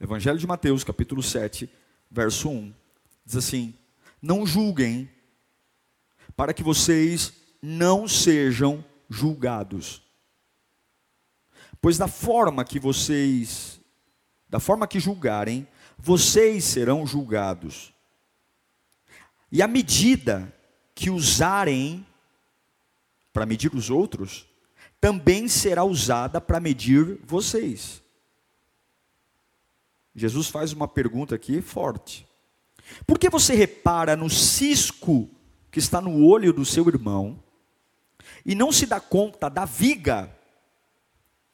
Evangelho de Mateus, capítulo 7, verso 1, diz assim: Não julguem, para que vocês não sejam julgados. Pois da forma que vocês, da forma que julgarem, vocês serão julgados. E a medida que usarem para medir os outros, também será usada para medir vocês. Jesus faz uma pergunta aqui forte. Por que você repara no cisco que está no olho do seu irmão e não se dá conta da viga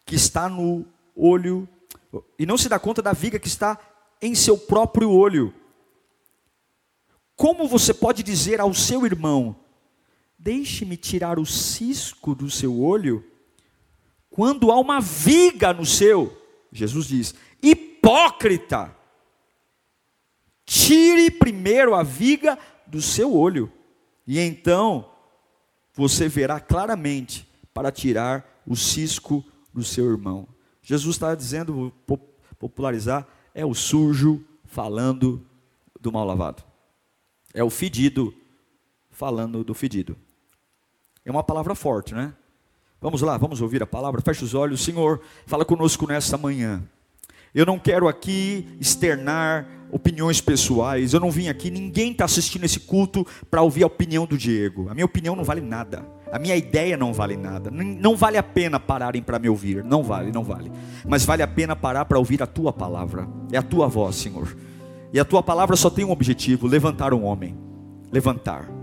que está no olho e não se dá conta da viga que está em seu próprio olho? Como você pode dizer ao seu irmão: Deixe-me tirar o cisco do seu olho, quando há uma viga no seu? Jesus diz: hipócrita, tire primeiro a viga do seu olho, e então você verá claramente para tirar o cisco do seu irmão. Jesus está dizendo, popularizar, é o sujo falando do mal lavado, é o fedido falando do fedido. É uma palavra forte, né? Vamos lá, vamos ouvir a palavra. Feche os olhos, Senhor, fala conosco nesta manhã. Eu não quero aqui externar opiniões pessoais. Eu não vim aqui, ninguém está assistindo esse culto para ouvir a opinião do Diego. A minha opinião não vale nada. A minha ideia não vale nada. Não vale a pena pararem para me ouvir. Não vale, não vale. Mas vale a pena parar para ouvir a tua palavra. É a tua voz, Senhor. E a tua palavra só tem um objetivo: levantar um homem. Levantar.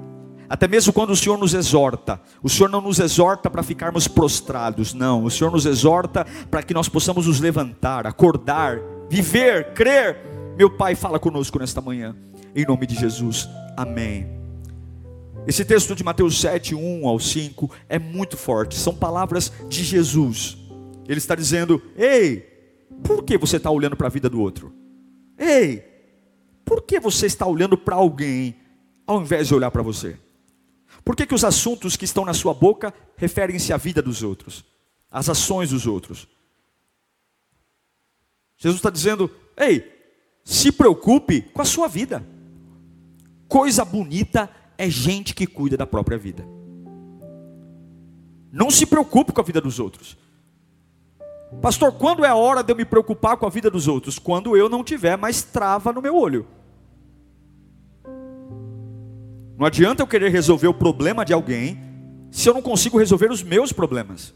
Até mesmo quando o Senhor nos exorta, o Senhor não nos exorta para ficarmos prostrados, não. O Senhor nos exorta para que nós possamos nos levantar, acordar, viver, crer. Meu Pai, fala conosco nesta manhã, em nome de Jesus. Amém. Esse texto de Mateus 7, 1 ao 5 é muito forte, são palavras de Jesus. Ele está dizendo: Ei, por que você está olhando para a vida do outro? Ei, por que você está olhando para alguém ao invés de olhar para você? Por que, que os assuntos que estão na sua boca referem-se à vida dos outros, às ações dos outros? Jesus está dizendo: ei, se preocupe com a sua vida. Coisa bonita é gente que cuida da própria vida. Não se preocupe com a vida dos outros. Pastor, quando é a hora de eu me preocupar com a vida dos outros? Quando eu não tiver mais trava no meu olho. Não adianta eu querer resolver o problema de alguém se eu não consigo resolver os meus problemas.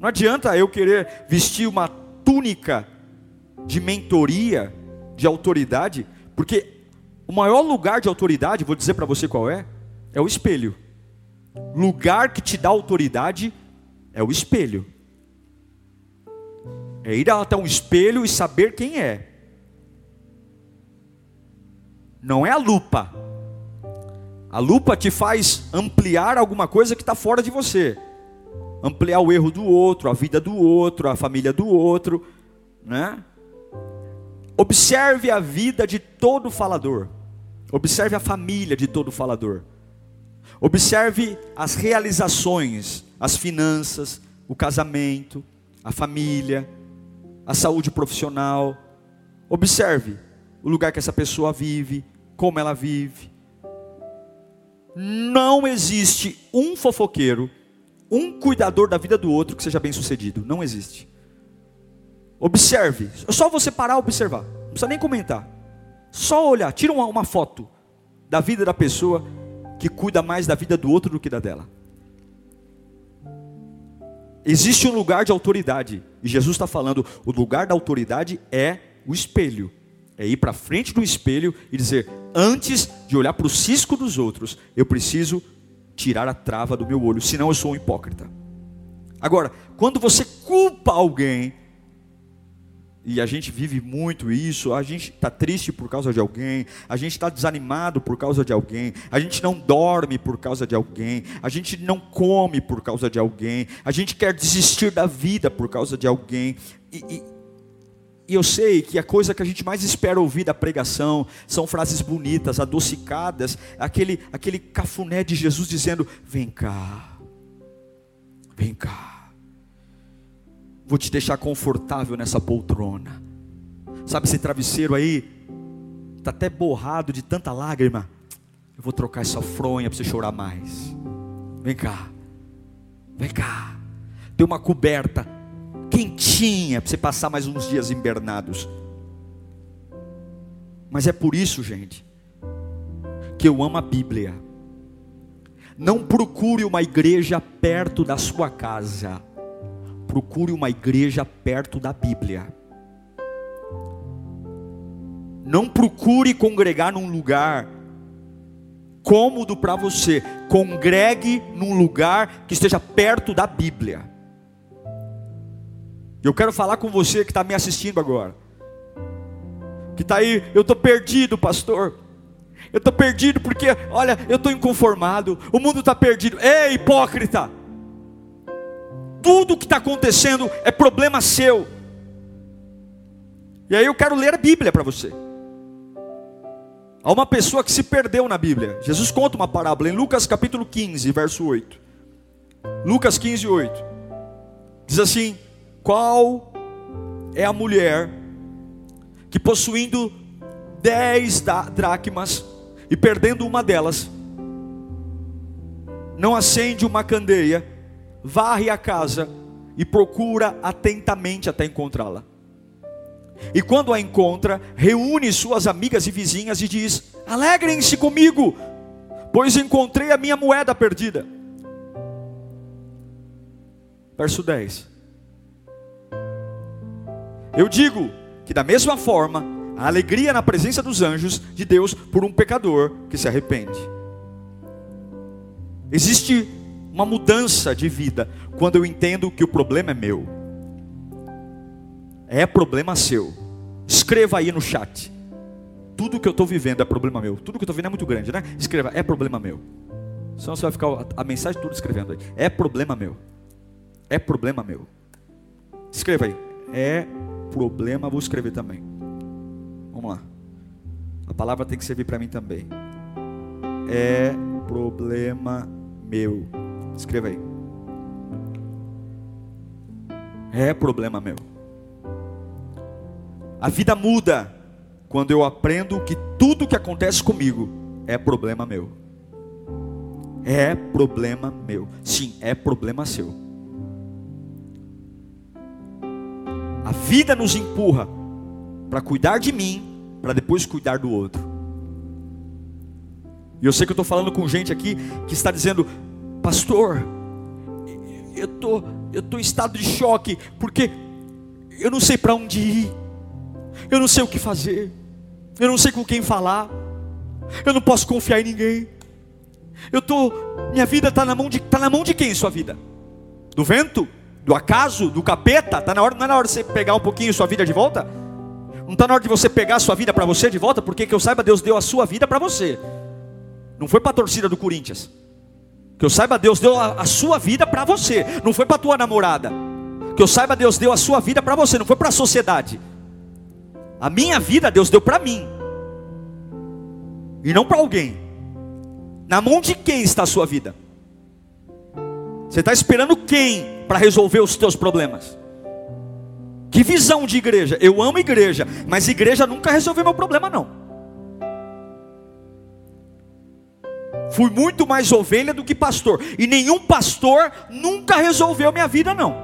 Não adianta eu querer vestir uma túnica de mentoria, de autoridade, porque o maior lugar de autoridade, vou dizer para você qual é, é o espelho. Lugar que te dá autoridade é o espelho. É ir até um espelho e saber quem é. Não é a lupa. A lupa te faz ampliar alguma coisa que está fora de você. Ampliar o erro do outro, a vida do outro, a família do outro, né? Observe a vida de todo falador. Observe a família de todo falador. Observe as realizações, as finanças, o casamento, a família, a saúde profissional. Observe o lugar que essa pessoa vive, como ela vive não existe um fofoqueiro, um cuidador da vida do outro que seja bem sucedido. Não existe. Observe. É só você parar e observar. Não precisa nem comentar. Só olhar. Tira uma, uma foto da vida da pessoa que cuida mais da vida do outro do que da dela. Existe um lugar de autoridade. E Jesus está falando: o lugar da autoridade é o espelho. É ir para frente do espelho e dizer: antes de olhar para o cisco dos outros, eu preciso tirar a trava do meu olho, senão eu sou um hipócrita. Agora, quando você culpa alguém, e a gente vive muito isso, a gente está triste por causa de alguém, a gente está desanimado por causa de alguém, a gente não dorme por causa de alguém, a gente não come por causa de alguém, a gente quer desistir da vida por causa de alguém. E, e, e eu sei que a coisa que a gente mais espera ouvir da pregação são frases bonitas, adocicadas, aquele, aquele cafuné de Jesus dizendo: Vem cá, vem cá Vou te deixar confortável nessa poltrona. Sabe esse travesseiro aí? Está até borrado de tanta lágrima. Eu vou trocar essa fronha para você chorar mais. Vem cá. Vem cá. Tem uma coberta quentinha para você passar mais uns dias invernados. Mas é por isso, gente, que eu amo a Bíblia. Não procure uma igreja perto da sua casa procure uma igreja perto da Bíblia. Não procure congregar num lugar cômodo para você. Congregue num lugar que esteja perto da Bíblia. Eu quero falar com você que está me assistindo agora. Que está aí, eu estou perdido, pastor. Eu estou perdido porque, olha, eu estou inconformado. O mundo está perdido. Ei, hipócrita! tudo que está acontecendo é problema seu. E aí eu quero ler a Bíblia para você. Há uma pessoa que se perdeu na Bíblia. Jesus conta uma parábola em Lucas capítulo 15, verso 8. Lucas 15, 8. Diz assim: Qual é a mulher que possuindo dez dracmas e perdendo uma delas, não acende uma candeia varre a casa e procura atentamente até encontrá-la. E quando a encontra, reúne suas amigas e vizinhas e diz: Alegrem-se comigo, pois encontrei a minha moeda perdida. Verso 10. Eu digo que, da mesma forma, a alegria na presença dos anjos de Deus por um pecador que se arrepende. Existe uma mudança de vida quando eu entendo que o problema é meu. É problema seu. Escreva aí no chat. Tudo que eu estou vivendo é problema meu. Tudo que eu estou vivendo é muito grande, né? Escreva, é problema meu. Senão você vai ficar a, mensagem toda escrevendo aí. É problema meu. É problema meu. Escreva aí. É problema, vou escrever também. Vamos lá. A palavra tem que servir para mim também. É problema meu. Escreva aí. É problema meu. A vida muda quando eu aprendo que tudo que acontece comigo é problema meu. É problema meu. Sim, é problema seu. A vida nos empurra para cuidar de mim, para depois cuidar do outro. E eu sei que eu estou falando com gente aqui que está dizendo: pastor, eu tô, eu tô em estado de choque porque eu não sei para onde ir, eu não sei o que fazer, eu não sei com quem falar, eu não posso confiar em ninguém. Eu tô, minha vida está na mão de, tá na mão de quem sua vida? Do vento? Do acaso? Do capeta? Tá na hora, não é na hora de você pegar um pouquinho sua vida de volta? Não está na hora de você pegar a sua vida para você de volta? Porque que eu saiba, Deus deu a sua vida para você. Não foi para a torcida do Corinthians. Que eu saiba, Deus deu a, a sua vida para você, não foi para tua namorada. Que eu saiba, Deus deu a sua vida para você, não foi para a sociedade. A minha vida Deus deu para mim. E não para alguém. Na mão de quem está a sua vida? Você está esperando quem para resolver os teus problemas? Que visão de igreja? Eu amo igreja, mas igreja nunca resolveu meu problema, não. Fui muito mais ovelha do que pastor. E nenhum pastor nunca resolveu minha vida, não.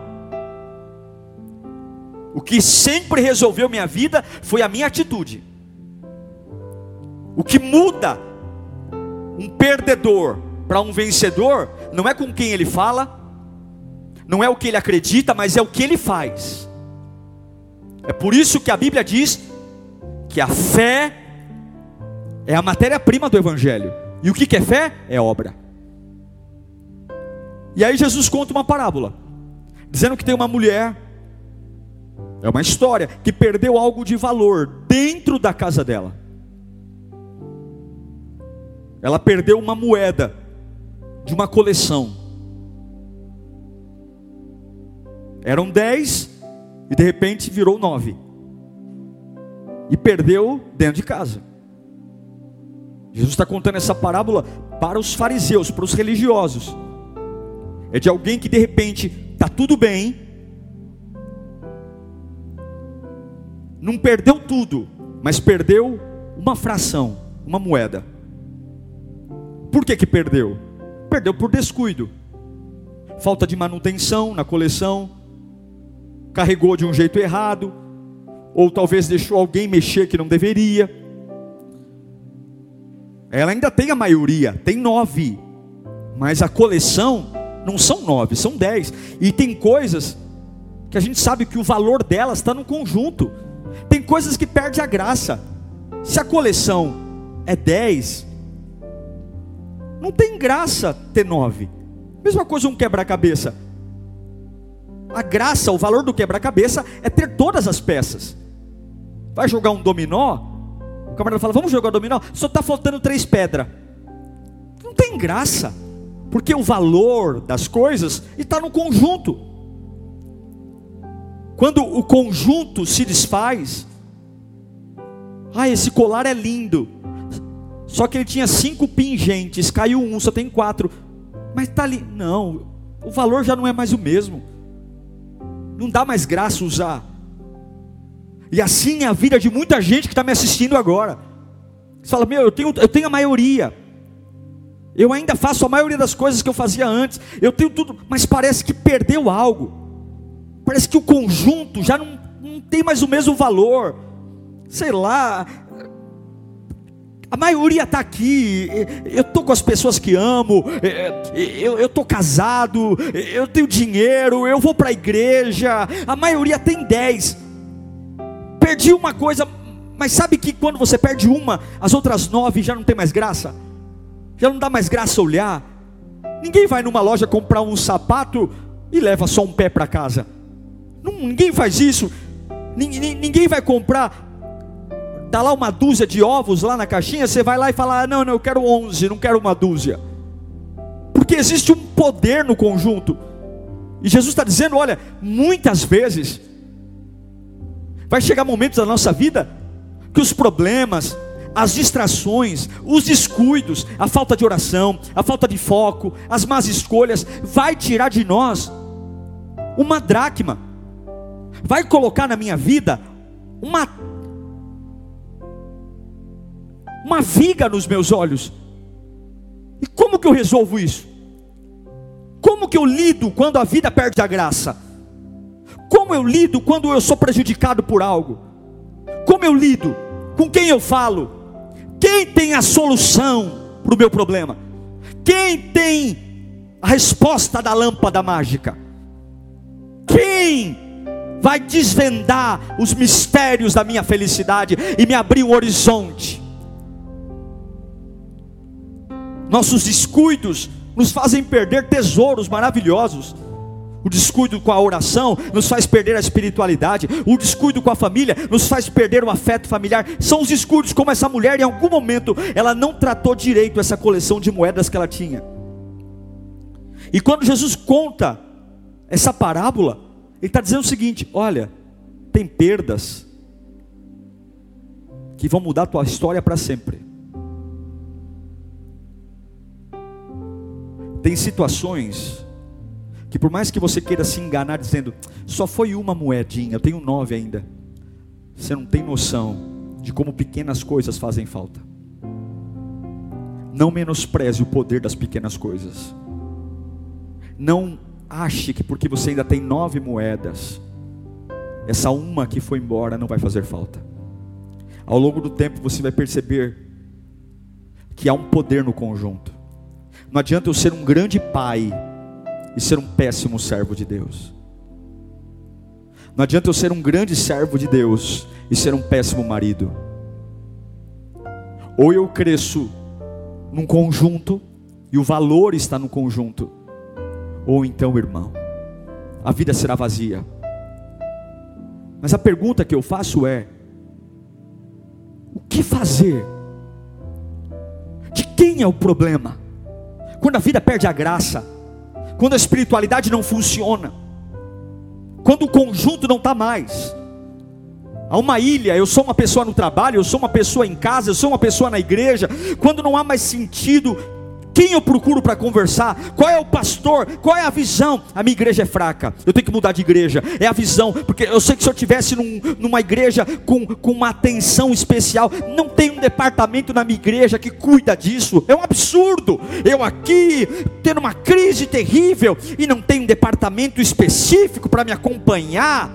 O que sempre resolveu minha vida foi a minha atitude. O que muda um perdedor para um vencedor não é com quem ele fala, não é o que ele acredita, mas é o que ele faz. É por isso que a Bíblia diz que a fé é a matéria-prima do Evangelho. E o que é fé? É obra. E aí Jesus conta uma parábola, dizendo que tem uma mulher É uma história que perdeu algo de valor dentro da casa dela. Ela perdeu uma moeda de uma coleção. Eram dez e de repente virou nove. E perdeu dentro de casa. Jesus está contando essa parábola para os fariseus, para os religiosos. É de alguém que de repente está tudo bem, não perdeu tudo, mas perdeu uma fração, uma moeda. Por que que perdeu? Perdeu por descuido, falta de manutenção na coleção, carregou de um jeito errado, ou talvez deixou alguém mexer que não deveria. Ela ainda tem a maioria, tem nove, mas a coleção não são nove, são dez. E tem coisas que a gente sabe que o valor delas está no conjunto. Tem coisas que perde a graça. Se a coleção é dez, não tem graça ter nove. Mesma coisa um quebra-cabeça. A graça, o valor do quebra-cabeça é ter todas as peças. Vai jogar um dominó, o camarada fala: Vamos jogar dominó, só está faltando três pedras. Não tem graça, porque o valor das coisas está no conjunto. Quando o conjunto se desfaz, ah, esse colar é lindo. Só que ele tinha cinco pingentes, caiu um, só tem quatro. Mas está ali. Não, o valor já não é mais o mesmo. Não dá mais graça usar. E assim é a vida de muita gente que está me assistindo agora. Você fala, meu, eu tenho, eu tenho a maioria. Eu ainda faço a maioria das coisas que eu fazia antes. Eu tenho tudo, mas parece que perdeu algo. Parece que o conjunto já não, não tem mais o mesmo valor. Sei lá, a maioria está aqui. Eu estou com as pessoas que amo. Eu estou casado. Eu tenho dinheiro. Eu vou para a igreja. A maioria tem dez. Perdi uma coisa, mas sabe que quando você perde uma, as outras nove já não tem mais graça. Já não dá mais graça olhar. Ninguém vai numa loja comprar um sapato e leva só um pé para casa. ninguém faz isso. Ninguém vai comprar Está lá uma dúzia de ovos lá na caixinha, você vai lá e fala: ah, não, não, eu quero 11, não quero uma dúzia. Porque existe um poder no conjunto. E Jesus está dizendo: olha, muitas vezes, vai chegar momentos da nossa vida que os problemas, as distrações, os descuidos, a falta de oração, a falta de foco, as más escolhas, vai tirar de nós uma dracma, vai colocar na minha vida uma uma viga nos meus olhos. E como que eu resolvo isso? Como que eu lido quando a vida perde a graça? Como eu lido quando eu sou prejudicado por algo? Como eu lido? Com quem eu falo? Quem tem a solução para o meu problema? Quem tem a resposta da lâmpada mágica? Quem vai desvendar os mistérios da minha felicidade e me abrir um horizonte? Nossos descuidos nos fazem perder tesouros maravilhosos. O descuido com a oração nos faz perder a espiritualidade. O descuido com a família nos faz perder o afeto familiar. São os descuidos como essa mulher, em algum momento, ela não tratou direito essa coleção de moedas que ela tinha. E quando Jesus conta essa parábola, ele está dizendo o seguinte: olha, tem perdas que vão mudar a tua história para sempre. Tem situações que por mais que você queira se enganar dizendo, só foi uma moedinha, eu tenho nove ainda. Você não tem noção de como pequenas coisas fazem falta. Não menospreze o poder das pequenas coisas. Não ache que porque você ainda tem nove moedas, essa uma que foi embora não vai fazer falta. Ao longo do tempo você vai perceber que há um poder no conjunto. Não adianta eu ser um grande pai e ser um péssimo servo de Deus. Não adianta eu ser um grande servo de Deus e ser um péssimo marido. Ou eu cresço num conjunto e o valor está no conjunto, ou então, irmão, a vida será vazia. Mas a pergunta que eu faço é: o que fazer? De quem é o problema? Quando a vida perde a graça, quando a espiritualidade não funciona, quando o conjunto não está mais. Há uma ilha, eu sou uma pessoa no trabalho, eu sou uma pessoa em casa, eu sou uma pessoa na igreja. Quando não há mais sentido, quem eu procuro para conversar? Qual é o pastor? Qual é a visão? A minha igreja é fraca. Eu tenho que mudar de igreja. É a visão, porque eu sei que se eu tivesse num, numa igreja com, com uma atenção especial, não tem um departamento na minha igreja que cuida disso. É um absurdo. Eu aqui tendo uma crise terrível e não tem um departamento específico para me acompanhar.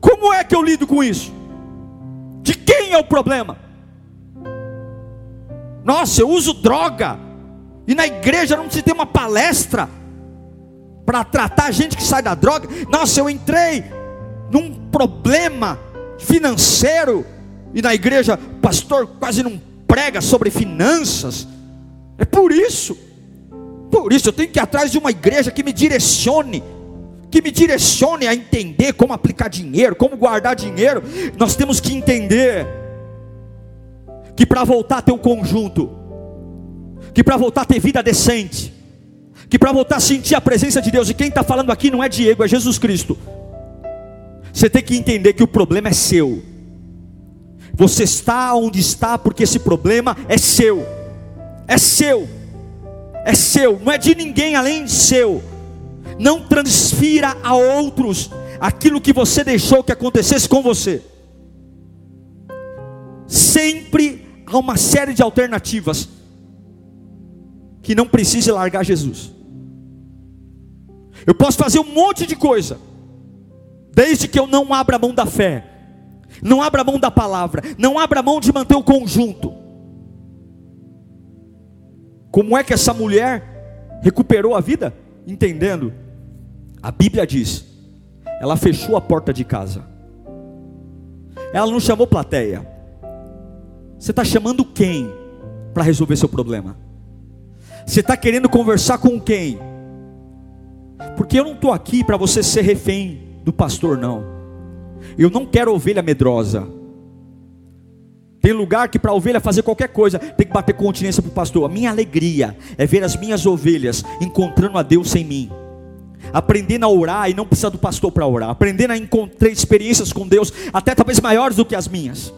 Como é que eu lido com isso? De quem é o problema? Nossa, eu uso droga. E na igreja não se tem uma palestra para tratar a gente que sai da droga. Nossa, eu entrei num problema financeiro e na igreja o pastor quase não prega sobre finanças. É por isso. Por isso eu tenho que ir atrás de uma igreja que me direcione, que me direcione a entender como aplicar dinheiro, como guardar dinheiro. Nós temos que entender que para voltar a ter um conjunto, que para voltar a ter vida decente, que para voltar a sentir a presença de Deus, e quem está falando aqui não é Diego, é Jesus Cristo. Você tem que entender que o problema é seu. Você está onde está porque esse problema é seu. É seu. É seu, não é de ninguém além de seu. Não transfira a outros aquilo que você deixou que acontecesse com você. Sempre há uma série de alternativas que não precise largar Jesus. Eu posso fazer um monte de coisa, desde que eu não abra mão da fé, não abra mão da palavra, não abra mão de manter o conjunto. Como é que essa mulher recuperou a vida? Entendendo, a Bíblia diz, ela fechou a porta de casa, ela não chamou plateia, você está chamando quem para resolver seu problema? Você está querendo conversar com quem? Porque eu não estou aqui para você ser refém do pastor, não. Eu não quero ovelha medrosa. Tem lugar que para a ovelha fazer qualquer coisa tem que bater continência para o pastor. A minha alegria é ver as minhas ovelhas encontrando a Deus sem mim. Aprendendo a orar e não precisa do pastor para orar. Aprendendo a encontrar experiências com Deus, até talvez maiores do que as minhas.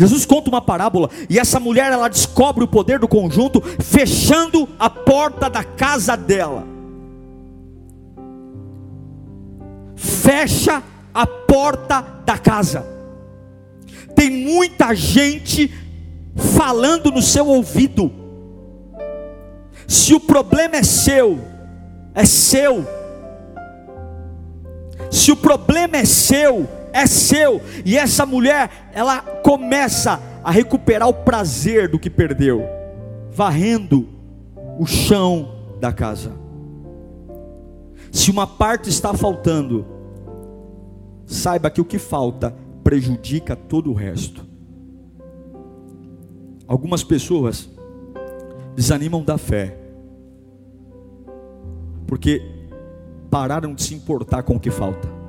Jesus conta uma parábola e essa mulher ela descobre o poder do conjunto fechando a porta da casa dela. Fecha a porta da casa. Tem muita gente falando no seu ouvido. Se o problema é seu, é seu. Se o problema é seu, é seu. E essa mulher, ela começa a recuperar o prazer do que perdeu, varrendo o chão da casa. Se uma parte está faltando, saiba que o que falta prejudica todo o resto. Algumas pessoas desanimam da fé, porque pararam de se importar com o que falta.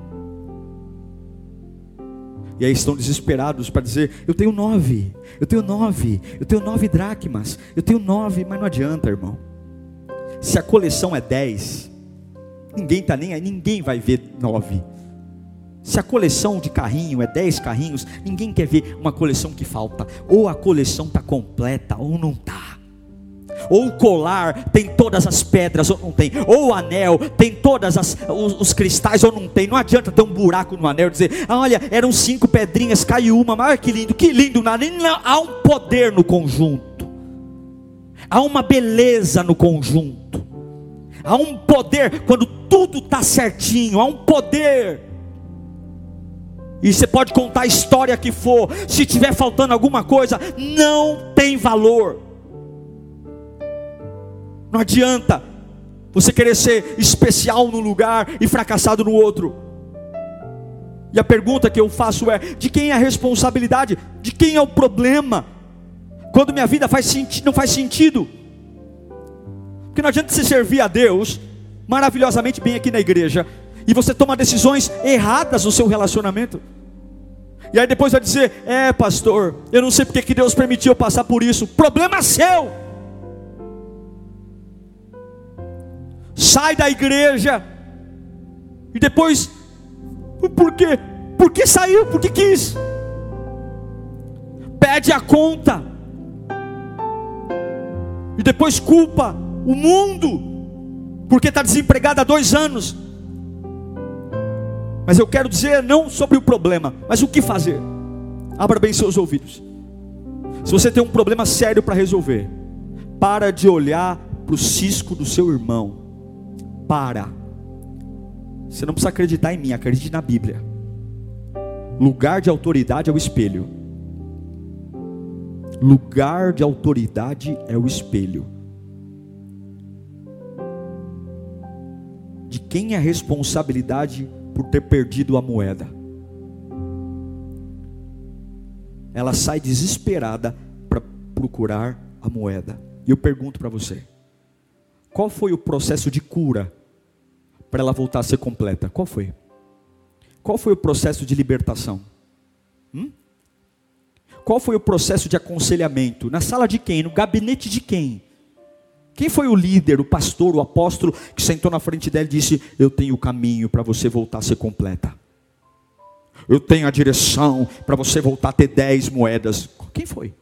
E aí estão desesperados para dizer: Eu tenho nove, eu tenho nove, eu tenho nove dracmas, eu tenho nove, mas não adianta, irmão. Se a coleção é dez, ninguém está nem aí, ninguém vai ver nove. Se a coleção de carrinho é dez carrinhos, ninguém quer ver uma coleção que falta. Ou a coleção está completa, ou não está ou o colar tem todas as pedras ou não tem, ou o anel tem todas as, os, os cristais ou não tem. Não adianta ter um buraco no anel e dizer, ah, olha, eram cinco pedrinhas, caiu uma, mas que lindo, que lindo. Não, há um poder no conjunto, há uma beleza no conjunto, há um poder quando tudo está certinho, há um poder. E você pode contar a história que for, se tiver faltando alguma coisa, não tem valor. Não adianta você querer ser especial num lugar e fracassado no outro. E a pergunta que eu faço é: de quem é a responsabilidade? De quem é o problema? Quando minha vida faz não faz sentido. Porque não adianta você servir a Deus maravilhosamente bem aqui na igreja E você toma decisões erradas no seu relacionamento. E aí depois vai dizer: É, pastor, eu não sei porque que Deus permitiu eu passar por isso. Problema seu. Sai da igreja. E depois, por quê? Por que saiu? Por que quis? Pede a conta. E depois culpa o mundo, porque está desempregado há dois anos. Mas eu quero dizer não sobre o problema, mas o que fazer. Abra bem seus ouvidos. Se você tem um problema sério para resolver, para de olhar para o cisco do seu irmão. Para. Você não precisa acreditar em mim, acredite na Bíblia. Lugar de autoridade é o espelho. Lugar de autoridade é o espelho. De quem é a responsabilidade por ter perdido a moeda. Ela sai desesperada para procurar a moeda. E eu pergunto para você: qual foi o processo de cura para ela voltar a ser completa? Qual foi? Qual foi o processo de libertação? Hum? Qual foi o processo de aconselhamento? Na sala de quem? No gabinete de quem? Quem foi o líder, o pastor, o apóstolo que sentou na frente dela e disse: Eu tenho o caminho para você voltar a ser completa. Eu tenho a direção para você voltar a ter dez moedas. Quem foi?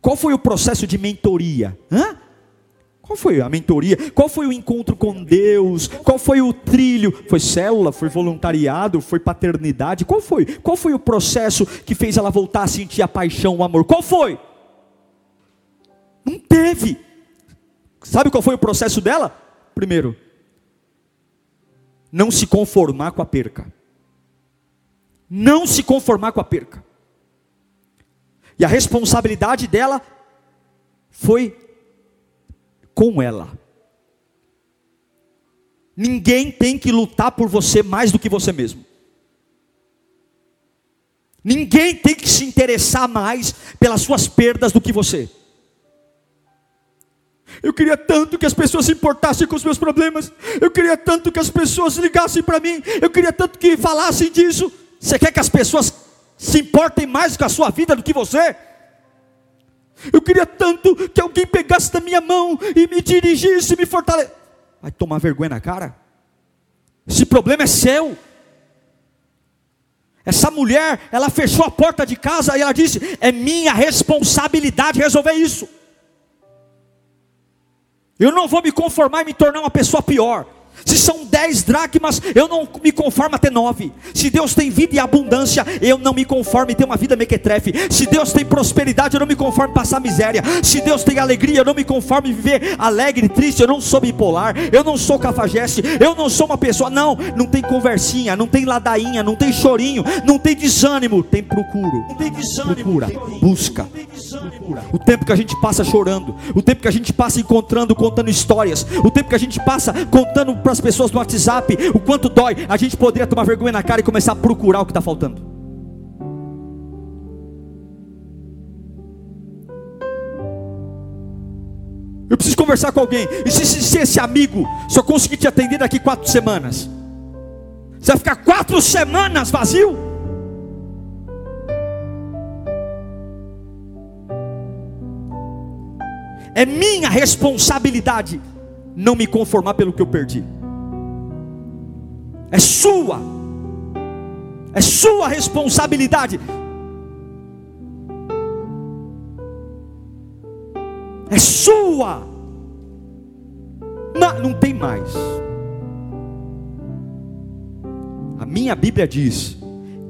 Qual foi o processo de mentoria? Hã? Qual foi a mentoria? Qual foi o encontro com Deus? Qual foi o trilho? Foi célula? Foi voluntariado? Foi paternidade? Qual foi? Qual foi o processo que fez ela voltar a sentir a paixão, o amor? Qual foi? Não teve. Sabe qual foi o processo dela? Primeiro, não se conformar com a perca. Não se conformar com a perca. E a responsabilidade dela foi com ela. Ninguém tem que lutar por você mais do que você mesmo. Ninguém tem que se interessar mais pelas suas perdas do que você. Eu queria tanto que as pessoas se importassem com os meus problemas. Eu queria tanto que as pessoas ligassem para mim. Eu queria tanto que falassem disso. Você quer que as pessoas se importem mais com a sua vida do que você? Eu queria tanto que alguém pegasse da minha mão e me dirigisse, me fortalecesse. Vai tomar vergonha na cara? Esse problema é seu. Essa mulher, ela fechou a porta de casa e ela disse: É minha responsabilidade resolver isso. Eu não vou me conformar e me tornar uma pessoa pior. Se são dez dracmas, eu não me conformo a ter nove. Se Deus tem vida e abundância, eu não me conformo em ter uma vida mequetrefe. Se Deus tem prosperidade, eu não me conformo em passar miséria. Se Deus tem alegria, eu não me conformo em viver alegre, triste. Eu não sou bipolar, eu não sou cafajeste, eu não sou uma pessoa. Não, não tem conversinha, não tem ladainha, não tem chorinho, não tem desânimo, tem procuro. Não tem desânimo, procura, busca. O tempo que a gente passa chorando, o tempo que a gente passa encontrando, contando histórias, o tempo que a gente passa contando para as pessoas no WhatsApp o quanto dói, a gente poderia tomar vergonha na cara e começar a procurar o que está faltando. Eu preciso conversar com alguém. E se, se, se esse amigo só conseguir te atender daqui quatro semanas, você vai ficar quatro semanas vazio? É minha responsabilidade não me conformar pelo que eu perdi. É sua. É sua responsabilidade. É sua. Não, não tem mais. A minha Bíblia diz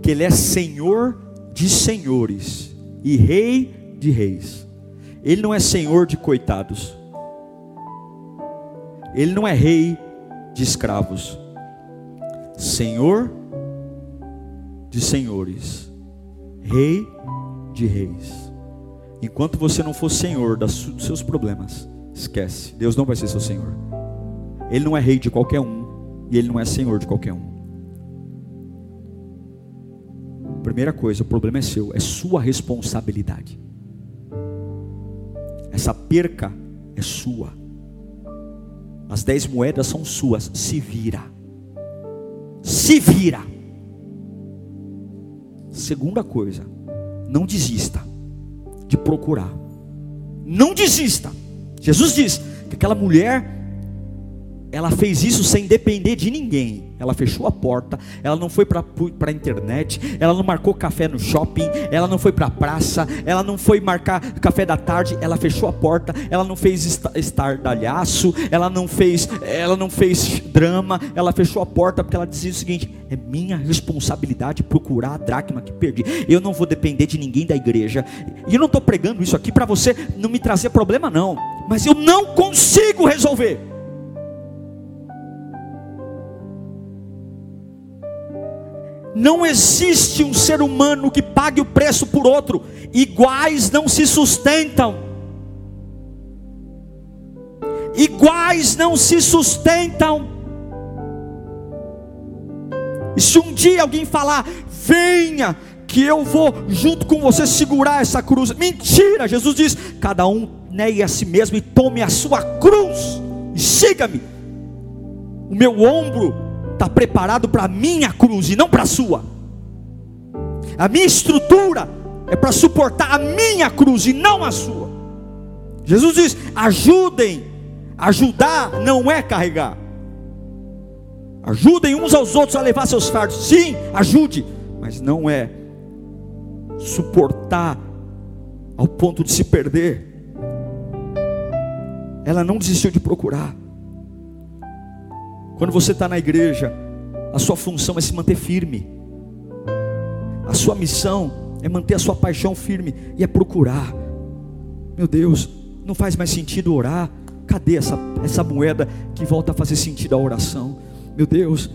que Ele é Senhor de senhores e Rei de reis. Ele não é Senhor de coitados. Ele não é rei de escravos, Senhor de senhores, Rei de reis. Enquanto você não for Senhor dos seus problemas, esquece, Deus não vai ser seu Senhor. Ele não é rei de qualquer um e ele não é Senhor de qualquer um. Primeira coisa, o problema é seu, é sua responsabilidade. Essa perca é sua. As dez moedas são suas, se vira. Se vira. Segunda coisa, não desista de procurar. Não desista. Jesus diz que aquela mulher ela fez isso sem depender de ninguém. Ela fechou a porta, ela não foi para a internet, ela não marcou café no shopping, ela não foi para a praça, ela não foi marcar café da tarde, ela fechou a porta, ela não fez estardalhaço, ela não fez, ela não fez drama, ela fechou a porta porque ela dizia o seguinte: é minha responsabilidade procurar a dracma que perdi. Eu não vou depender de ninguém da igreja. E eu não estou pregando isso aqui para você não me trazer problema, não. Mas eu não consigo resolver. Não existe um ser humano que pague o preço por outro, iguais não se sustentam. Iguais não se sustentam. E se um dia alguém falar, venha, que eu vou junto com você segurar essa cruz, mentira, Jesus diz: cada um negue a si mesmo e tome a sua cruz, e siga-me. O meu ombro está preparado para a minha cruz e não para a sua. A minha estrutura é para suportar a minha cruz e não a sua. Jesus diz: ajudem. Ajudar não é carregar. Ajudem uns aos outros a levar seus fardos. Sim, ajude, mas não é suportar ao ponto de se perder. Ela não desistiu de procurar. Quando você está na igreja, a sua função é se manter firme, a sua missão é manter a sua paixão firme e é procurar. Meu Deus, não faz mais sentido orar. Cadê essa, essa moeda que volta a fazer sentido a oração? Meu Deus,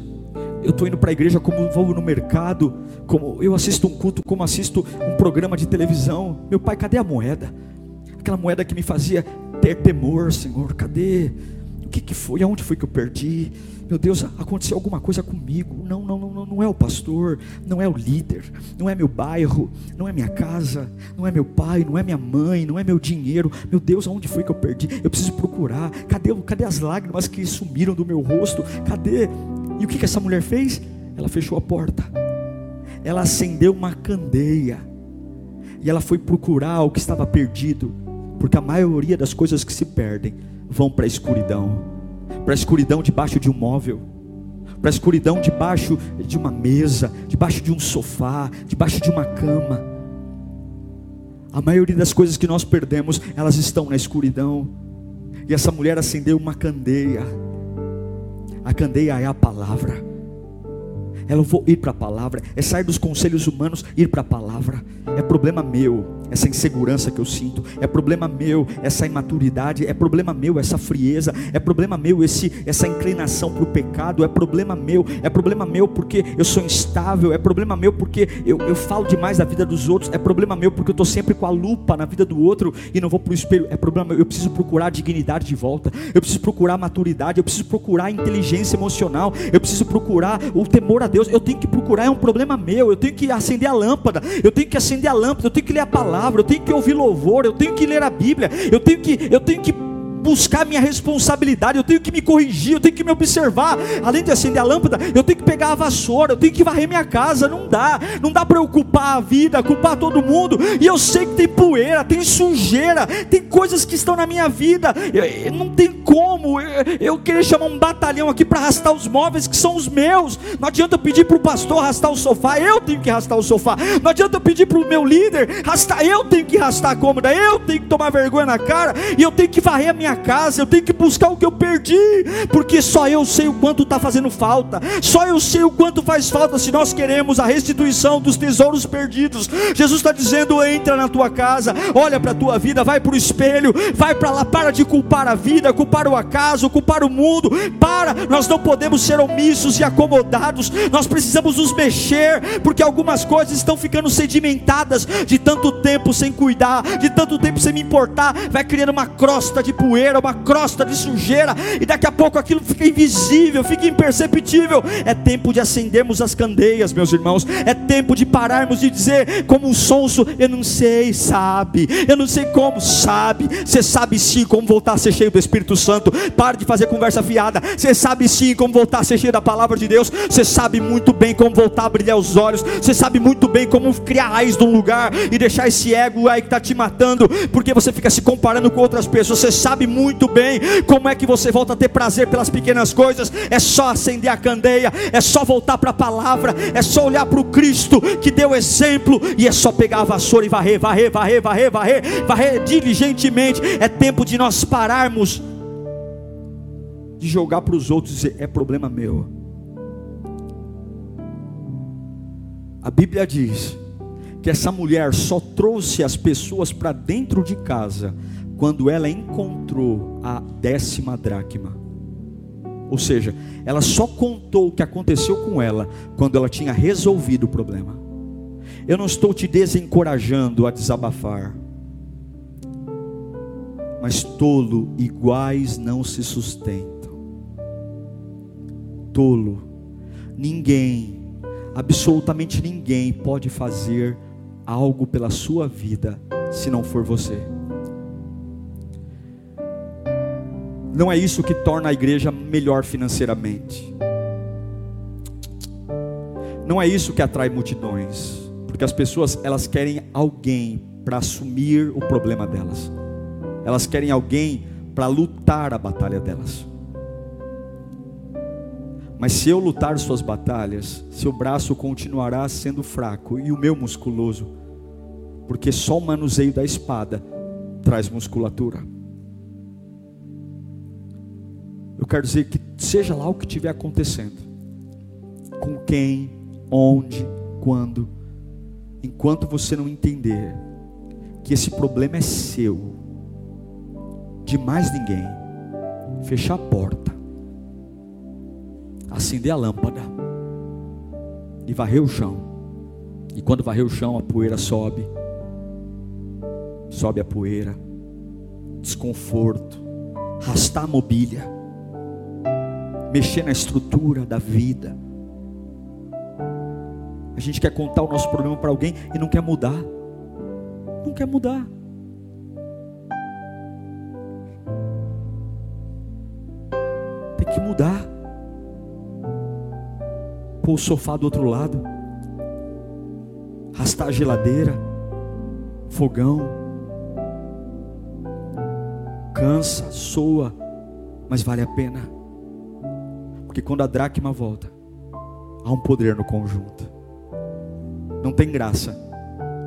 eu estou indo para a igreja como vou no mercado, como eu assisto um culto, como assisto um programa de televisão. Meu pai, cadê a moeda? Aquela moeda que me fazia ter temor, Senhor, cadê? O que, que foi? Aonde foi que eu perdi? Meu Deus, aconteceu alguma coisa comigo. Não, não, não, não é o pastor, não é o líder, não é meu bairro, não é minha casa, não é meu pai, não é minha mãe, não é meu dinheiro. Meu Deus, aonde foi que eu perdi? Eu preciso procurar. Cadê, cadê as lágrimas que sumiram do meu rosto? Cadê? E o que, que essa mulher fez? Ela fechou a porta. Ela acendeu uma candeia. E ela foi procurar o que estava perdido. Porque a maioria das coisas que se perdem vão para a escuridão para a escuridão debaixo de um móvel, para a escuridão debaixo de uma mesa, debaixo de um sofá, debaixo de uma cama. A maioria das coisas que nós perdemos, elas estão na escuridão. E essa mulher acendeu uma candeia. A candeia é a palavra. Ela vou ir para a palavra, é sair dos conselhos humanos, ir para a palavra. É problema meu essa insegurança que eu sinto, é problema meu essa imaturidade, é problema meu essa frieza, é problema meu esse essa inclinação para o pecado, é problema meu, é problema meu porque eu sou instável, é problema meu porque eu, eu falo demais da vida dos outros, é problema meu porque eu estou sempre com a lupa na vida do outro e não vou para o espelho, é problema meu, eu preciso procurar dignidade de volta, eu preciso procurar maturidade, eu preciso procurar inteligência emocional, eu preciso procurar o temor a Deus, eu tenho que procurar, é um problema meu, eu tenho que acender a lâmpada, eu tenho que acender a lâmpada, eu tenho que ler a palavra palavra, eu tenho que ouvir louvor, eu tenho que ler a Bíblia, eu tenho que, eu tenho que buscar minha responsabilidade, eu tenho que me corrigir, eu tenho que me observar. Além de acender a lâmpada, eu tenho que pegar a vassoura, eu tenho que varrer minha casa. Não dá, não dá para eu culpar a vida, culpar todo mundo. E eu sei que tem poeira, tem sujeira, tem coisas que estão na minha vida. Eu, não tem como eu, eu querer chamar um batalhão aqui para arrastar os móveis que são os meus. Não adianta eu pedir para o pastor arrastar o sofá, eu tenho que arrastar o sofá. Não adianta eu pedir para o meu líder arrastar, eu tenho que arrastar a cômoda, eu tenho que tomar vergonha na cara e eu tenho que varrer a minha casa, eu tenho que buscar o que eu perdi, porque só eu sei o quanto está fazendo falta, só eu sei o quanto faz falta se nós queremos a restituição dos tesouros perdidos. Jesus está dizendo: entra na tua casa, olha para a tua vida, vai para o espelho, vai para lá, para de culpar a vida, culpar o acaso, culpar o mundo, para, nós não podemos ser omissos e acomodados, nós precisamos nos mexer, porque algumas coisas estão ficando sedimentadas de tanto tempo sem cuidar, de tanto tempo sem me importar, vai criando uma crosta de poeira sujeira, uma crosta de sujeira, e daqui a pouco aquilo fica invisível, fica imperceptível. É tempo de acendermos as candeias, meus irmãos. É tempo de pararmos de dizer, como um sonso, eu não sei, sabe, eu não sei como, sabe. Você sabe sim como voltar a ser cheio do Espírito Santo. Pare de fazer conversa fiada. Você sabe sim como voltar a ser cheio da palavra de Deus. Você sabe muito bem como voltar a brilhar os olhos. Você sabe muito bem como criar raiz de um lugar e deixar esse ego aí que está te matando, porque você fica se comparando com outras pessoas. Você sabe muito bem como é que você volta a ter prazer pelas pequenas coisas. É só acender a candeia, é só voltar para a palavra, é só olhar para o Cristo que deu exemplo e é só pegar a vassoura e varrer, varrer, varrer, varrer, varrer, varrer diligentemente. É tempo de nós pararmos de jogar para os outros e dizer: é problema meu. A Bíblia diz que essa mulher só trouxe as pessoas para dentro de casa quando ela encontrou a décima dracma. Ou seja, ela só contou o que aconteceu com ela quando ela tinha resolvido o problema. Eu não estou te desencorajando a desabafar, mas tolo iguais não se sustentam. Tolo, ninguém, absolutamente ninguém pode fazer algo pela sua vida se não for você. Não é isso que torna a igreja melhor financeiramente. Não é isso que atrai multidões, porque as pessoas elas querem alguém para assumir o problema delas. Elas querem alguém para lutar a batalha delas. Mas se eu lutar suas batalhas, seu braço continuará sendo fraco e o meu musculoso, porque só o manuseio da espada traz musculatura. Eu quero dizer que seja lá o que estiver acontecendo, com quem, onde, quando, enquanto você não entender que esse problema é seu, de mais ninguém, fechar a porta, acender a lâmpada e varrer o chão. E quando varrer o chão, a poeira sobe, sobe a poeira, desconforto, arrastar a mobília mexer na estrutura da vida. A gente quer contar o nosso problema para alguém e não quer mudar. Não quer mudar. Tem que mudar. Pôr o sofá do outro lado. Arrastar a geladeira. Fogão. Cansa, soa, mas vale a pena. Porque quando a dracma volta, há um poder no conjunto. Não tem graça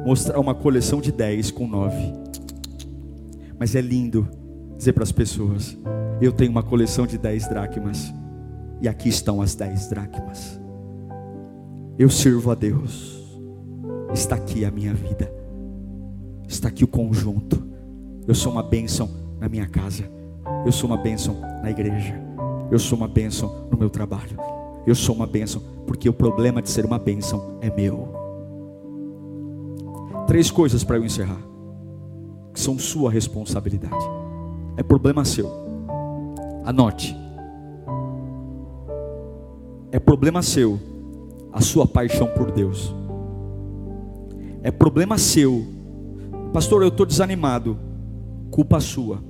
mostrar uma coleção de 10 com 9. Mas é lindo dizer para as pessoas: eu tenho uma coleção de 10 dracmas. E aqui estão as 10 dracmas. Eu sirvo a Deus. Está aqui a minha vida. Está aqui o conjunto. Eu sou uma bênção na minha casa. Eu sou uma bênção na igreja. Eu sou uma bênção no meu trabalho. Eu sou uma bênção, porque o problema de ser uma bênção é meu. Três coisas para eu encerrar, que são sua responsabilidade. É problema seu. Anote. É problema seu a sua paixão por Deus. É problema seu. Pastor, eu estou desanimado. Culpa sua.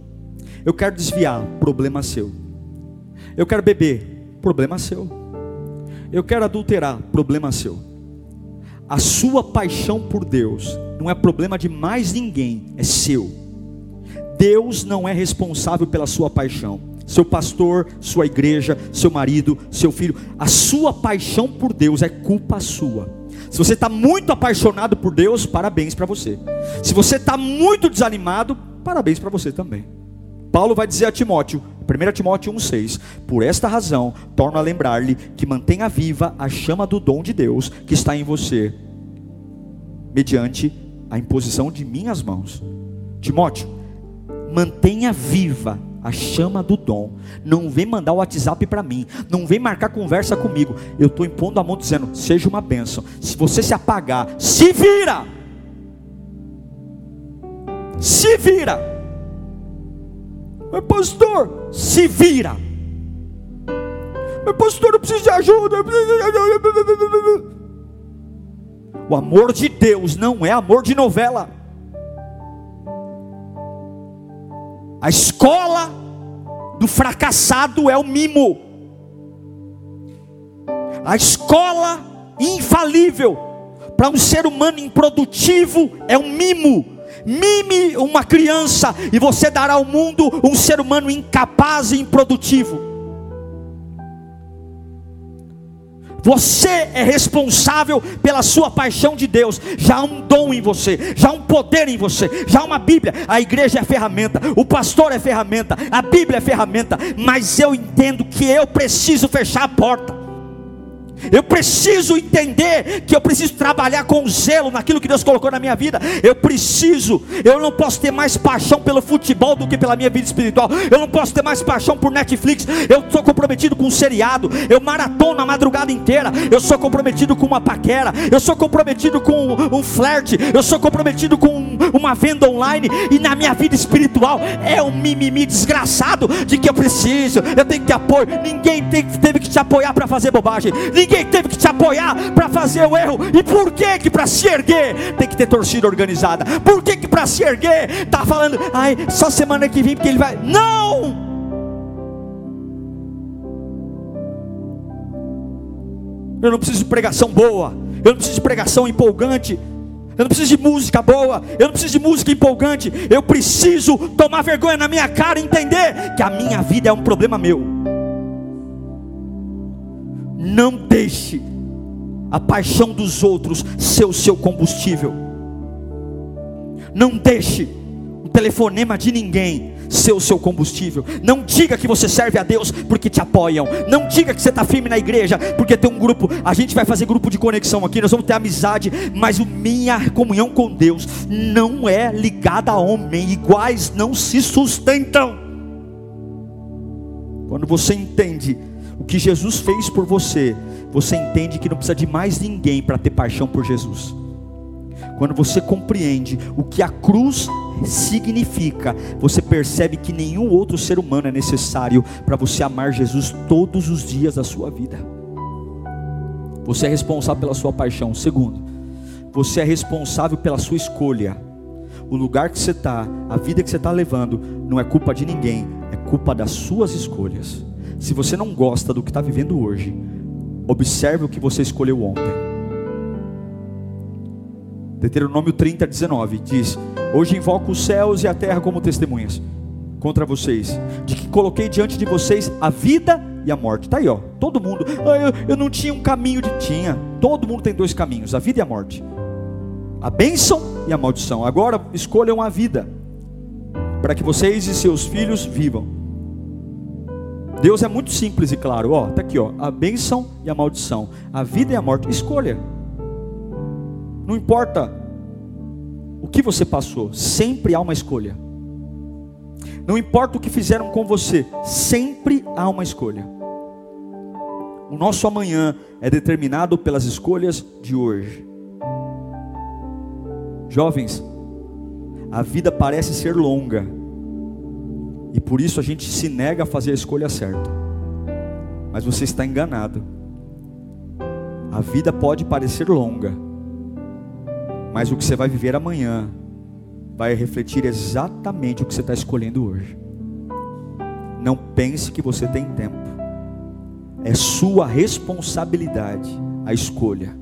Eu quero desviar. Problema seu. Eu quero beber, problema seu. Eu quero adulterar, problema seu. A sua paixão por Deus não é problema de mais ninguém, é seu. Deus não é responsável pela sua paixão. Seu pastor, sua igreja, seu marido, seu filho, a sua paixão por Deus é culpa sua. Se você está muito apaixonado por Deus, parabéns para você. Se você está muito desanimado, parabéns para você também. Paulo vai dizer a Timóteo: 1 Timóteo 1,6: Por esta razão, torno a lembrar-lhe que mantenha viva a chama do dom de Deus que está em você, mediante a imposição de minhas mãos. Timóteo, mantenha viva a chama do dom. Não vem mandar o WhatsApp para mim, não vem marcar conversa comigo. Eu estou impondo a mão dizendo: seja uma bênção. Se você se apagar, se vira. Se vira Mas pastor, se vira. Mas pastor, eu preciso de ajuda. O amor de Deus não é amor de novela. A escola do fracassado é o mimo. A escola infalível para um ser humano improdutivo é um mimo. Mime uma criança e você dará ao mundo um ser humano incapaz e improdutivo. Você é responsável pela sua paixão de Deus. Já há um dom em você, já há um poder em você, já há uma Bíblia. A igreja é ferramenta, o pastor é ferramenta, a Bíblia é ferramenta. Mas eu entendo que eu preciso fechar a porta. Eu preciso entender que eu preciso trabalhar com zelo naquilo que Deus colocou na minha vida. Eu preciso, eu não posso ter mais paixão pelo futebol do que pela minha vida espiritual. Eu não posso ter mais paixão por Netflix. Eu sou comprometido com um seriado. Eu maratono a madrugada inteira. Eu sou comprometido com uma paquera. Eu sou comprometido com um flerte. Eu sou comprometido com uma venda online. E na minha vida espiritual é um mimimi desgraçado de que eu preciso. Eu tenho que ter apoio. Ninguém tem, teve que te apoiar para fazer bobagem. Ninguém Ninguém teve que te apoiar para fazer o erro. E por que que para se erguer tem que ter torcida organizada? Por que que para se erguer tá falando, ai, só semana que vem porque ele vai? Não! Eu não preciso de pregação boa. Eu não preciso de pregação empolgante. Eu não preciso de música boa, eu não preciso de música empolgante. Eu preciso tomar vergonha na minha cara e entender que a minha vida é um problema meu. Não deixe a paixão dos outros ser o seu combustível. Não deixe o telefonema de ninguém ser o seu combustível. Não diga que você serve a Deus porque te apoiam. Não diga que você está firme na igreja porque tem um grupo. A gente vai fazer grupo de conexão aqui, nós vamos ter amizade, mas a minha comunhão com Deus não é ligada a homem. Iguais não se sustentam. Quando você entende que Jesus fez por você, você entende que não precisa de mais ninguém para ter paixão por Jesus. Quando você compreende o que a cruz significa, você percebe que nenhum outro ser humano é necessário para você amar Jesus todos os dias da sua vida. Você é responsável pela sua paixão. Segundo, você é responsável pela sua escolha. O lugar que você está, a vida que você está levando, não é culpa de ninguém, é culpa das suas escolhas. Se você não gosta do que está vivendo hoje, observe o que você escolheu ontem. Deuteronômio 30, 19 diz: Hoje invoco os céus e a terra como testemunhas contra vocês, de que coloquei diante de vocês a vida e a morte. Está aí, ó. Todo mundo. Ah, eu, eu não tinha um caminho de. Tinha. Todo mundo tem dois caminhos: a vida e a morte. A bênção e a maldição. Agora escolham a vida, para que vocês e seus filhos vivam. Deus é muito simples e claro, ó, tá aqui, ó, a bênção e a maldição, a vida e a morte, escolha. Não importa o que você passou, sempre há uma escolha. Não importa o que fizeram com você, sempre há uma escolha. O nosso amanhã é determinado pelas escolhas de hoje. Jovens, a vida parece ser longa, e por isso a gente se nega a fazer a escolha certa. Mas você está enganado. A vida pode parecer longa, mas o que você vai viver amanhã vai refletir exatamente o que você está escolhendo hoje. Não pense que você tem tempo. É sua responsabilidade a escolha.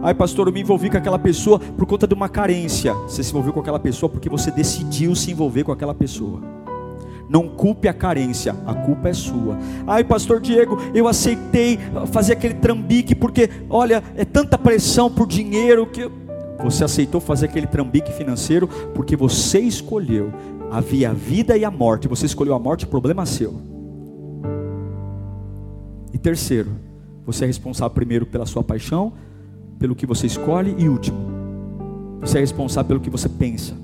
Ai, pastor, eu me envolvi com aquela pessoa por conta de uma carência. Você se envolveu com aquela pessoa porque você decidiu se envolver com aquela pessoa. Não culpe a carência, a culpa é sua. Ai, pastor Diego, eu aceitei fazer aquele trambique porque, olha, é tanta pressão por dinheiro que você aceitou fazer aquele trambique financeiro porque você escolheu. Havia a vida e a morte. Você escolheu a morte, problema seu. E terceiro, você é responsável primeiro pela sua paixão pelo que você escolhe e último, você é responsável pelo que você pensa.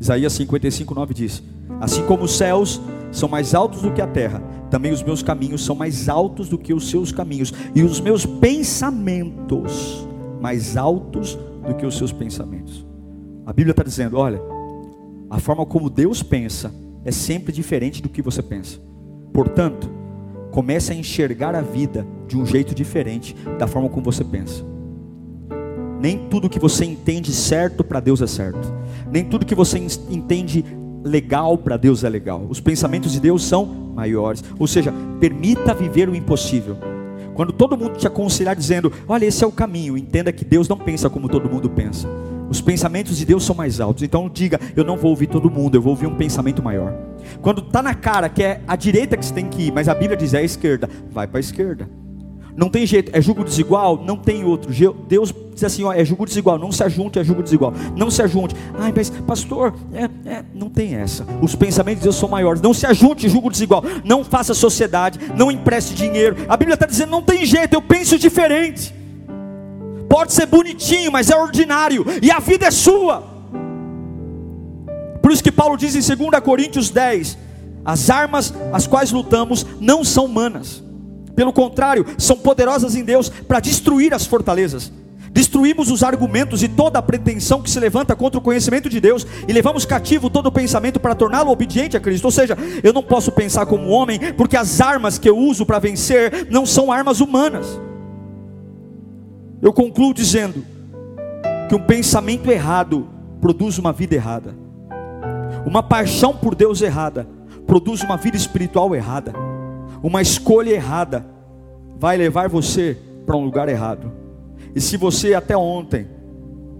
Isaías 55, 9 diz: Assim como os céus são mais altos do que a terra, também os meus caminhos são mais altos do que os seus caminhos, e os meus pensamentos mais altos do que os seus pensamentos. A Bíblia está dizendo: olha, A forma como Deus pensa é sempre diferente do que você pensa. Portanto, comece a enxergar a vida de um jeito diferente da forma como você pensa. Nem tudo que você entende certo para Deus é certo. Nem tudo que você entende legal para Deus é legal. Os pensamentos de Deus são maiores. Ou seja, permita viver o impossível. Quando todo mundo te aconselhar dizendo, olha, esse é o caminho, entenda que Deus não pensa como todo mundo pensa. Os pensamentos de Deus são mais altos. Então diga, eu não vou ouvir todo mundo, eu vou ouvir um pensamento maior. Quando está na cara que é a direita que você tem que ir, mas a Bíblia diz é a esquerda, vai para a esquerda. Não tem jeito, é jugo desigual? Não tem outro. Deus diz assim: ó, é jugo desigual, não se ajunte, é jugo desigual. Não se ajunte. Ai, mas pastor, é, é, não tem essa. Os pensamentos de Deus são maiores. Não se ajunte, jugo desigual. Não faça sociedade, não empreste dinheiro. A Bíblia está dizendo: não tem jeito, eu penso diferente. Pode ser bonitinho, mas é ordinário. E a vida é sua. Por isso que Paulo diz em 2 Coríntios 10: as armas as quais lutamos não são humanas pelo contrário, são poderosas em Deus para destruir as fortalezas. Destruímos os argumentos e toda a pretensão que se levanta contra o conhecimento de Deus e levamos cativo todo o pensamento para torná-lo obediente a Cristo. Ou seja, eu não posso pensar como homem, porque as armas que eu uso para vencer não são armas humanas. Eu concluo dizendo que um pensamento errado produz uma vida errada, uma paixão por Deus errada produz uma vida espiritual errada. Uma escolha errada vai levar você para um lugar errado. E se você até ontem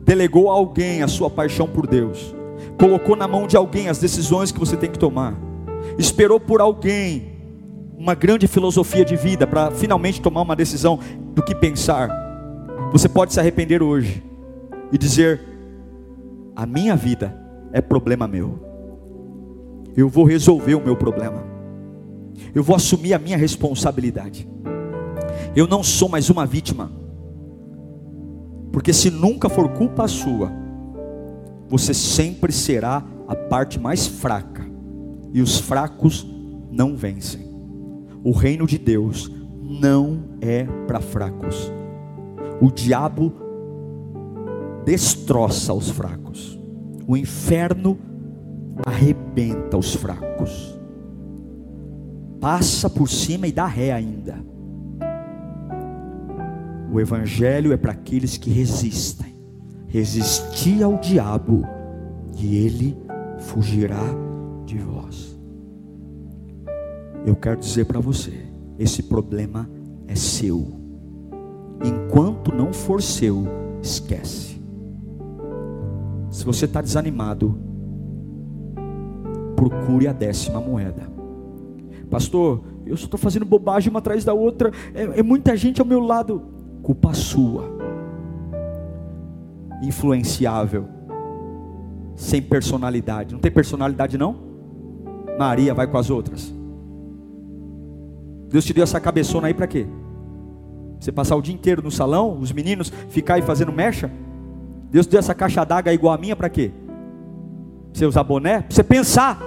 delegou a alguém a sua paixão por Deus, colocou na mão de alguém as decisões que você tem que tomar, esperou por alguém uma grande filosofia de vida para finalmente tomar uma decisão do que pensar, você pode se arrepender hoje e dizer: a minha vida é problema meu. Eu vou resolver o meu problema eu vou assumir a minha responsabilidade. Eu não sou mais uma vítima. Porque se nunca for culpa sua, você sempre será a parte mais fraca. E os fracos não vencem. O reino de Deus não é para fracos. O diabo destroça os fracos. O inferno arrebenta os fracos passa por cima e dá ré ainda. O Evangelho é para aqueles que resistem. Resistir ao diabo, e ele fugirá de vós. Eu quero dizer para você: esse problema é seu. Enquanto não for seu, esquece. Se você está desanimado, procure a décima moeda. Pastor, eu só estou fazendo bobagem uma atrás da outra, é, é muita gente ao meu lado. Culpa sua. Influenciável. Sem personalidade. Não tem personalidade, não? Maria vai com as outras. Deus te deu essa cabeçona aí para quê? Você passar o dia inteiro no salão, os meninos ficar fazendo mecha? Deus deu essa caixa d'água igual a minha para quê? Você usar boné? Pra você pensar.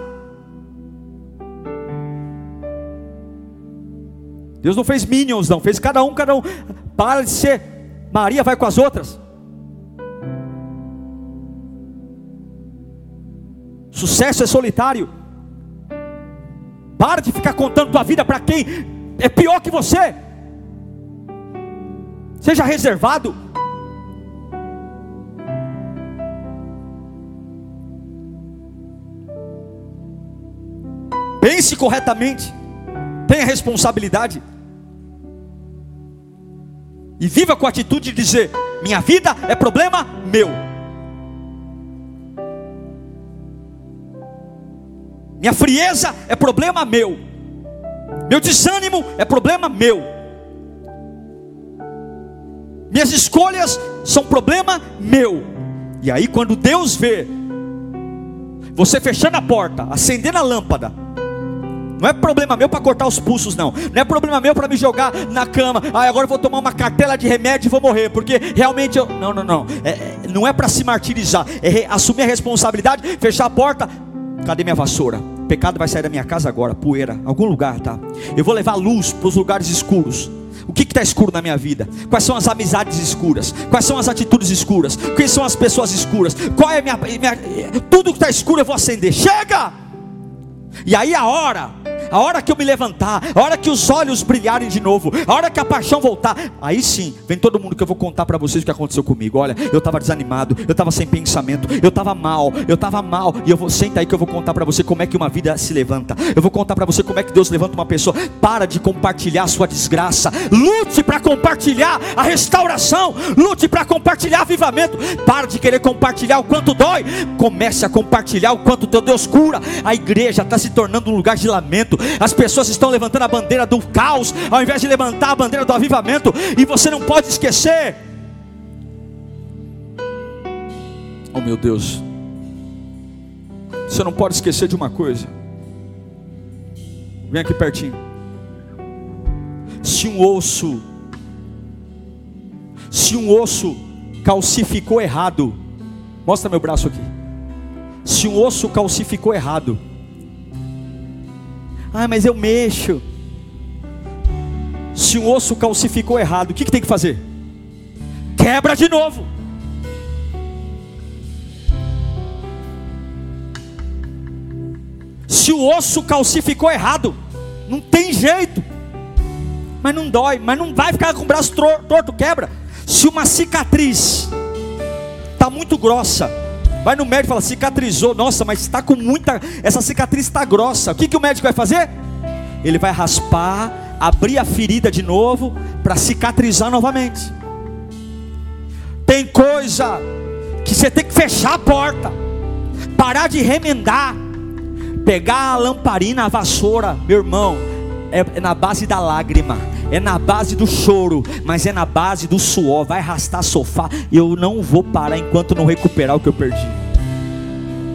Deus não fez minions, não, fez cada um, cada um. Para de ser. Maria vai com as outras. Sucesso é solitário. Para de ficar contando tua vida para quem é pior que você. Seja reservado. Pense corretamente. Tenha responsabilidade. E viva com a atitude de dizer: minha vida é problema meu. Minha frieza é problema meu. Meu desânimo é problema meu. Minhas escolhas são problema meu. E aí, quando Deus vê você fechando a porta, acendendo a lâmpada, não é problema meu para cortar os pulsos, não. Não é problema meu para me jogar na cama. Ah, agora eu vou tomar uma cartela de remédio e vou morrer. Porque realmente eu. Não, não, não. É, é não é para se martirizar. É re... assumir a responsabilidade, fechar a porta. Cadê minha vassoura? O pecado vai sair da minha casa agora, poeira, algum lugar, tá? Eu vou levar luz para os lugares escuros. O que está escuro na minha vida? Quais são as amizades escuras? Quais são as atitudes escuras? Quem são as pessoas escuras? Qual é minha, minha tudo que está escuro eu vou acender. Chega! E aí a hora a hora que eu me levantar, a hora que os olhos brilharem de novo, a hora que a paixão voltar, aí sim, vem todo mundo que eu vou contar para vocês o que aconteceu comigo. Olha, eu estava desanimado, eu estava sem pensamento, eu estava mal, eu estava mal, e eu vou senta aí que eu vou contar para você como é que uma vida se levanta. Eu vou contar para você como é que Deus levanta uma pessoa. Para de compartilhar a sua desgraça. Lute para compartilhar a restauração. Lute para compartilhar avivamento. Para de querer compartilhar o quanto dói. Comece a compartilhar o quanto teu Deus cura. A igreja está se tornando um lugar de lamento. As pessoas estão levantando a bandeira do caos, ao invés de levantar a bandeira do avivamento, e você não pode esquecer. Oh meu Deus, você não pode esquecer de uma coisa. Vem aqui pertinho. Se um osso, se um osso calcificou errado, mostra meu braço aqui. Se um osso calcificou errado, ah, mas eu mexo. Se um osso calcificou errado, o que, que tem que fazer? Quebra de novo. Se o osso calcificou errado, não tem jeito. Mas não dói, mas não vai ficar com o braço torto, quebra. Se uma cicatriz está muito grossa, Vai no médico e fala, cicatrizou. Nossa, mas está com muita. Essa cicatriz está grossa. O que, que o médico vai fazer? Ele vai raspar, abrir a ferida de novo, para cicatrizar novamente. Tem coisa que você tem que fechar a porta, parar de remendar, pegar a lamparina, a vassoura, meu irmão, é na base da lágrima é na base do choro, mas é na base do suor. Vai arrastar sofá. Eu não vou parar enquanto não recuperar o que eu perdi.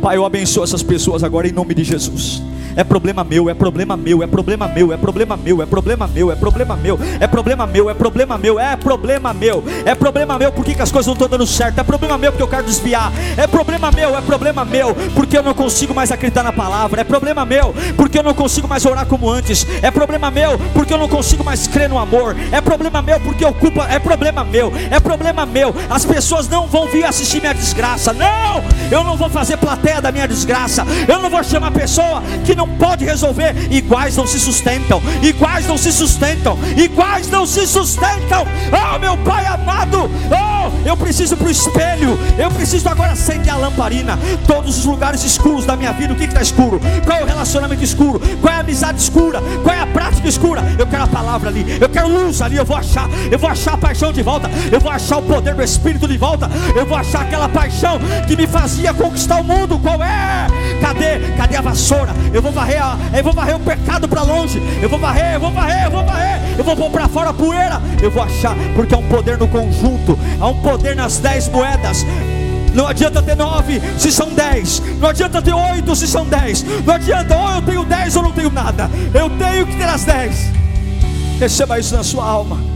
Pai, eu abençoo essas pessoas agora em nome de Jesus. É problema meu, é problema meu, é problema meu, é problema meu, é problema meu, é problema meu, é problema meu, é problema meu, é problema meu, é problema meu porque as coisas não estão dando certo, é problema meu porque eu quero desviar, é problema meu, é problema meu porque eu não consigo mais acreditar na palavra, é problema meu porque eu não consigo mais orar como antes, é problema meu porque eu não consigo mais crer no amor, é problema meu porque eu culpo, é problema meu, é problema meu. As pessoas não vão vir assistir minha desgraça, não, eu não vou fazer plateia da minha desgraça, eu não vou chamar pessoa que não não pode resolver. Iguais não se sustentam, iguais não se sustentam, iguais não se sustentam. Oh, meu Pai amado, oh, eu preciso para o espelho, eu preciso agora acender a lamparina. Todos os lugares escuros da minha vida, o que está escuro? Qual é o relacionamento escuro? Qual é a amizade escura? Qual é a prática escura? Eu quero a palavra ali, eu quero luz ali, eu vou achar, eu vou achar a paixão de volta, eu vou achar o poder do Espírito de volta, eu vou achar aquela paixão que me fazia conquistar o mundo. Qual é? Cadê? Cadê a vassoura? Eu vou varrer, eu vou varrer o pecado para longe. Eu vou varrer, eu vou varrer, eu vou varrer. Eu vou pôr para fora a poeira. Eu vou achar, porque há um poder no conjunto, há um poder nas dez moedas. Não adianta ter nove se são dez. Não adianta ter oito se são dez. Não adianta, ou eu tenho dez ou não tenho nada. Eu tenho que ter as dez. Receba isso na sua alma.